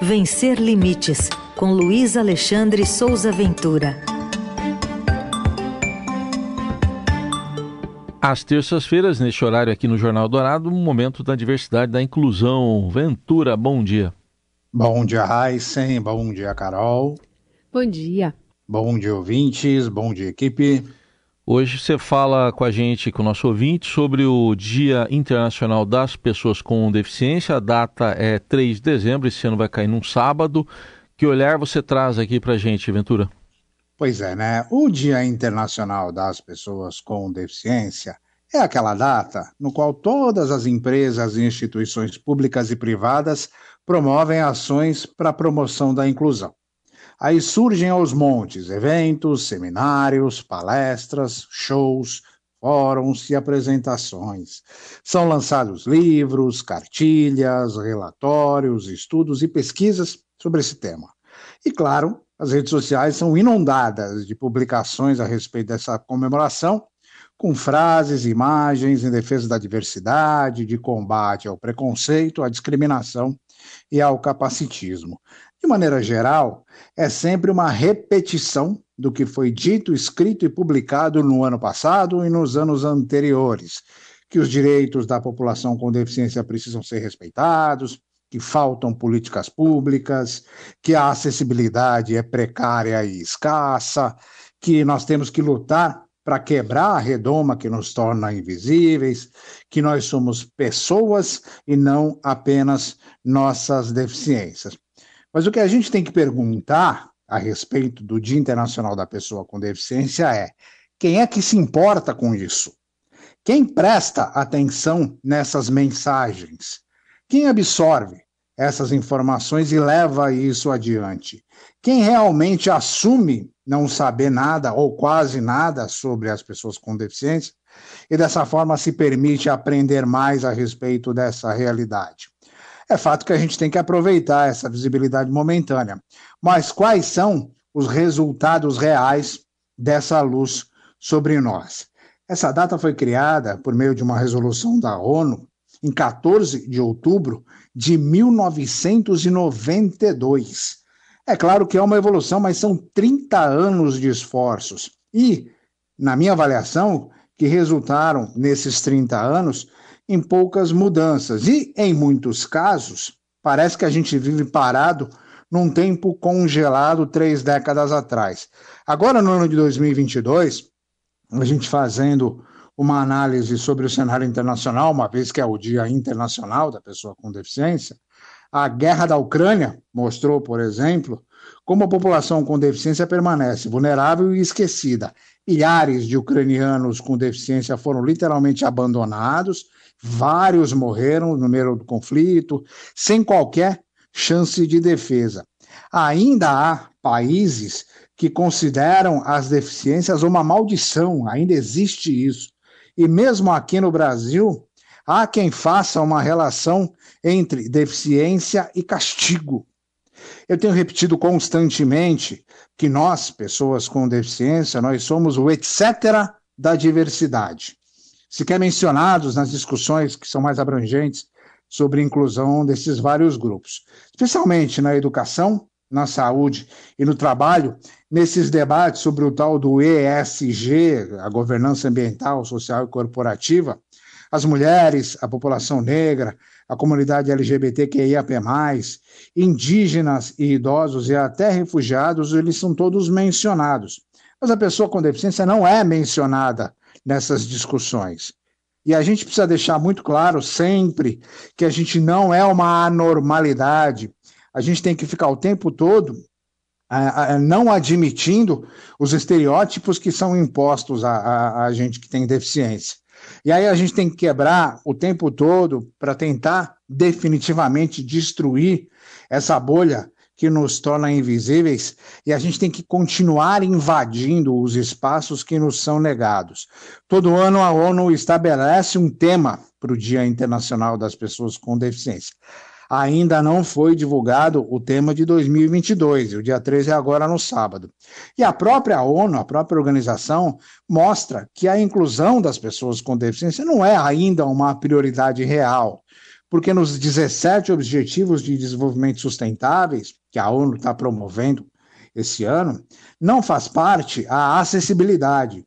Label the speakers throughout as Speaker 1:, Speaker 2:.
Speaker 1: Vencer Limites, com Luiz Alexandre Souza Ventura.
Speaker 2: Às terças-feiras, neste horário aqui no Jornal Dourado, um momento da diversidade da inclusão. Ventura, bom dia.
Speaker 3: Bom dia, Heisen. Bom dia, Carol.
Speaker 4: Bom dia.
Speaker 3: Bom dia, ouvintes. Bom dia, equipe.
Speaker 2: Hoje você fala com a gente, com o nosso ouvinte, sobre o Dia Internacional das Pessoas com Deficiência. A data é 3 de dezembro, esse ano vai cair num sábado. Que olhar você traz aqui para a gente, Ventura?
Speaker 3: Pois é, né? O Dia Internacional das Pessoas com Deficiência é aquela data no qual todas as empresas e instituições públicas e privadas promovem ações para a promoção da inclusão. Aí surgem aos montes eventos, seminários, palestras, shows, fóruns e apresentações. São lançados livros, cartilhas, relatórios, estudos e pesquisas sobre esse tema. E claro, as redes sociais são inundadas de publicações a respeito dessa comemoração, com frases imagens em defesa da diversidade, de combate ao preconceito, à discriminação e ao capacitismo. De maneira geral, é sempre uma repetição do que foi dito, escrito e publicado no ano passado e nos anos anteriores, que os direitos da população com deficiência precisam ser respeitados, que faltam políticas públicas, que a acessibilidade é precária e escassa, que nós temos que lutar para quebrar a redoma que nos torna invisíveis, que nós somos pessoas e não apenas nossas deficiências. Mas o que a gente tem que perguntar a respeito do Dia Internacional da Pessoa com Deficiência é: quem é que se importa com isso? Quem presta atenção nessas mensagens? Quem absorve essas informações e leva isso adiante? Quem realmente assume não saber nada ou quase nada sobre as pessoas com deficiência e dessa forma se permite aprender mais a respeito dessa realidade? É fato que a gente tem que aproveitar essa visibilidade momentânea. Mas quais são os resultados reais dessa luz sobre nós? Essa data foi criada por meio de uma resolução da ONU em 14 de outubro de 1992. É claro que é uma evolução, mas são 30 anos de esforços. E, na minha avaliação, que resultaram nesses 30 anos em poucas mudanças. E, em muitos casos, parece que a gente vive parado num tempo congelado três décadas atrás. Agora, no ano de 2022, a gente fazendo uma análise sobre o cenário internacional, uma vez que é o Dia Internacional da Pessoa com Deficiência, a guerra da Ucrânia mostrou, por exemplo, como a população com deficiência permanece vulnerável e esquecida. Milhares de ucranianos com deficiência foram literalmente abandonados Vários morreram no meio do conflito, sem qualquer chance de defesa. Ainda há países que consideram as deficiências uma maldição, ainda existe isso. E mesmo aqui no Brasil, há quem faça uma relação entre deficiência e castigo. Eu tenho repetido constantemente que nós, pessoas com deficiência, nós somos o etc da diversidade. Sequer mencionados nas discussões que são mais abrangentes sobre inclusão desses vários grupos, especialmente na educação, na saúde e no trabalho, nesses debates sobre o tal do ESG, a governança ambiental, social e corporativa, as mulheres, a população negra, a comunidade LGBTQIAP+, indígenas e idosos e até refugiados, eles são todos mencionados. Mas a pessoa com deficiência não é mencionada nessas discussões. E a gente precisa deixar muito claro sempre que a gente não é uma anormalidade. A gente tem que ficar o tempo todo não admitindo os estereótipos que são impostos a, a, a gente que tem deficiência. E aí a gente tem que quebrar o tempo todo para tentar definitivamente destruir essa bolha que nos torna invisíveis e a gente tem que continuar invadindo os espaços que nos são negados. Todo ano a ONU estabelece um tema para o Dia Internacional das Pessoas com Deficiência. Ainda não foi divulgado o tema de 2022, e o dia 13 é agora no sábado. E a própria ONU, a própria organização, mostra que a inclusão das pessoas com deficiência não é ainda uma prioridade real porque nos 17 Objetivos de Desenvolvimento Sustentáveis, que a ONU está promovendo esse ano, não faz parte a acessibilidade.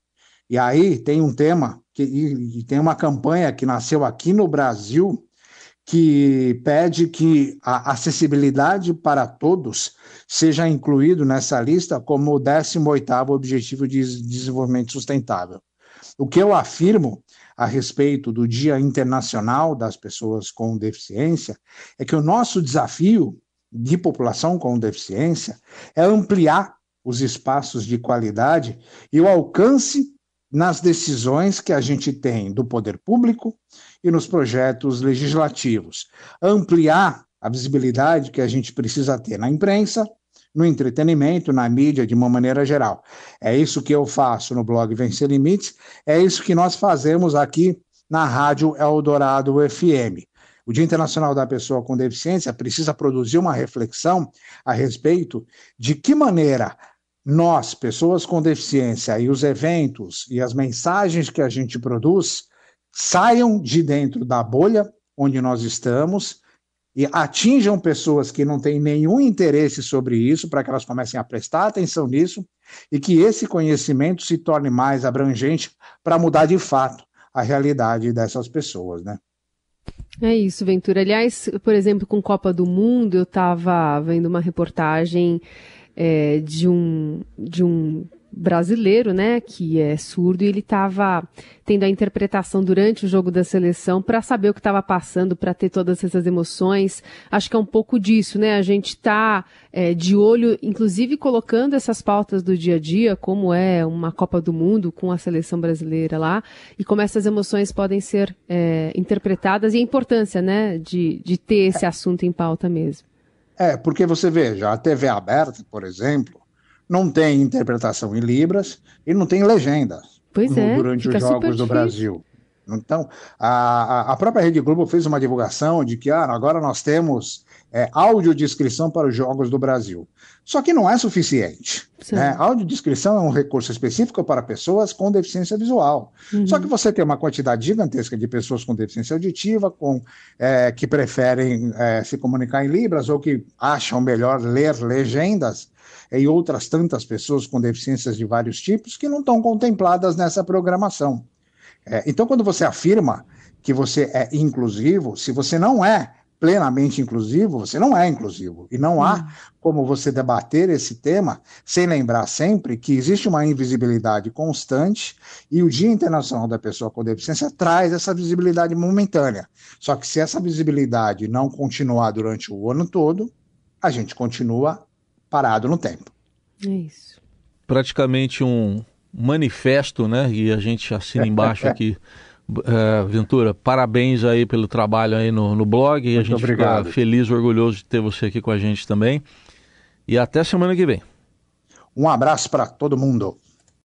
Speaker 3: E aí tem um tema, e tem uma campanha que nasceu aqui no Brasil, que pede que a acessibilidade para todos seja incluído nessa lista como o 18º Objetivo de Desenvolvimento Sustentável. O que eu afirmo a respeito do Dia Internacional das Pessoas com Deficiência é que o nosso desafio de população com deficiência é ampliar os espaços de qualidade e o alcance nas decisões que a gente tem do poder público e nos projetos legislativos. Ampliar a visibilidade que a gente precisa ter na imprensa, no entretenimento, na mídia, de uma maneira geral. É isso que eu faço no blog Vencer Limites, é isso que nós fazemos aqui na Rádio Eldorado FM. O Dia Internacional da Pessoa com Deficiência precisa produzir uma reflexão a respeito de que maneira nós, pessoas com deficiência, e os eventos e as mensagens que a gente produz saiam de dentro da bolha onde nós estamos e atinjam pessoas que não têm nenhum interesse sobre isso, para que elas comecem a prestar atenção nisso e que esse conhecimento se torne mais abrangente para mudar de fato a realidade dessas pessoas, né?
Speaker 4: É isso, Ventura. Aliás, por exemplo, com Copa do Mundo, eu estava vendo uma reportagem é, de, um, de um brasileiro, né, que é surdo, e ele estava tendo a interpretação durante o jogo da seleção para saber o que estava passando, para ter todas essas emoções. Acho que é um pouco disso, né? A gente está é, de olho, inclusive colocando essas pautas do dia a dia, como é uma Copa do Mundo com a seleção brasileira lá, e como essas emoções podem ser é, interpretadas e a importância, né, de, de ter esse assunto em pauta mesmo.
Speaker 3: É, porque você veja, a TV aberta, por exemplo, não tem interpretação em Libras e não tem legenda
Speaker 4: pois
Speaker 3: no,
Speaker 4: é,
Speaker 3: durante os Jogos do Brasil. Então, a, a própria Rede Globo fez uma divulgação de que ah, agora nós temos é, audiodescrição para os Jogos do Brasil. Só que não é suficiente. Né? Audiodescrição é um recurso específico para pessoas com deficiência visual. Uhum. Só que você tem uma quantidade gigantesca de pessoas com deficiência auditiva, com, é, que preferem é, se comunicar em Libras ou que acham melhor ler legendas, e outras tantas pessoas com deficiências de vários tipos que não estão contempladas nessa programação. É, então, quando você afirma que você é inclusivo, se você não é plenamente inclusivo, você não é inclusivo. E não há hum. como você debater esse tema sem lembrar sempre que existe uma invisibilidade constante e o Dia Internacional da Pessoa com Deficiência traz essa visibilidade momentânea. Só que se essa visibilidade não continuar durante o ano todo, a gente continua parado no tempo.
Speaker 4: É isso.
Speaker 2: Praticamente um manifesto, né? E a gente assina embaixo aqui. Uh, Ventura, parabéns aí pelo trabalho aí no, no blog. Muito a gente obrigado. fica feliz, orgulhoso de ter você aqui com a gente também. E até semana que vem.
Speaker 3: Um abraço para todo mundo.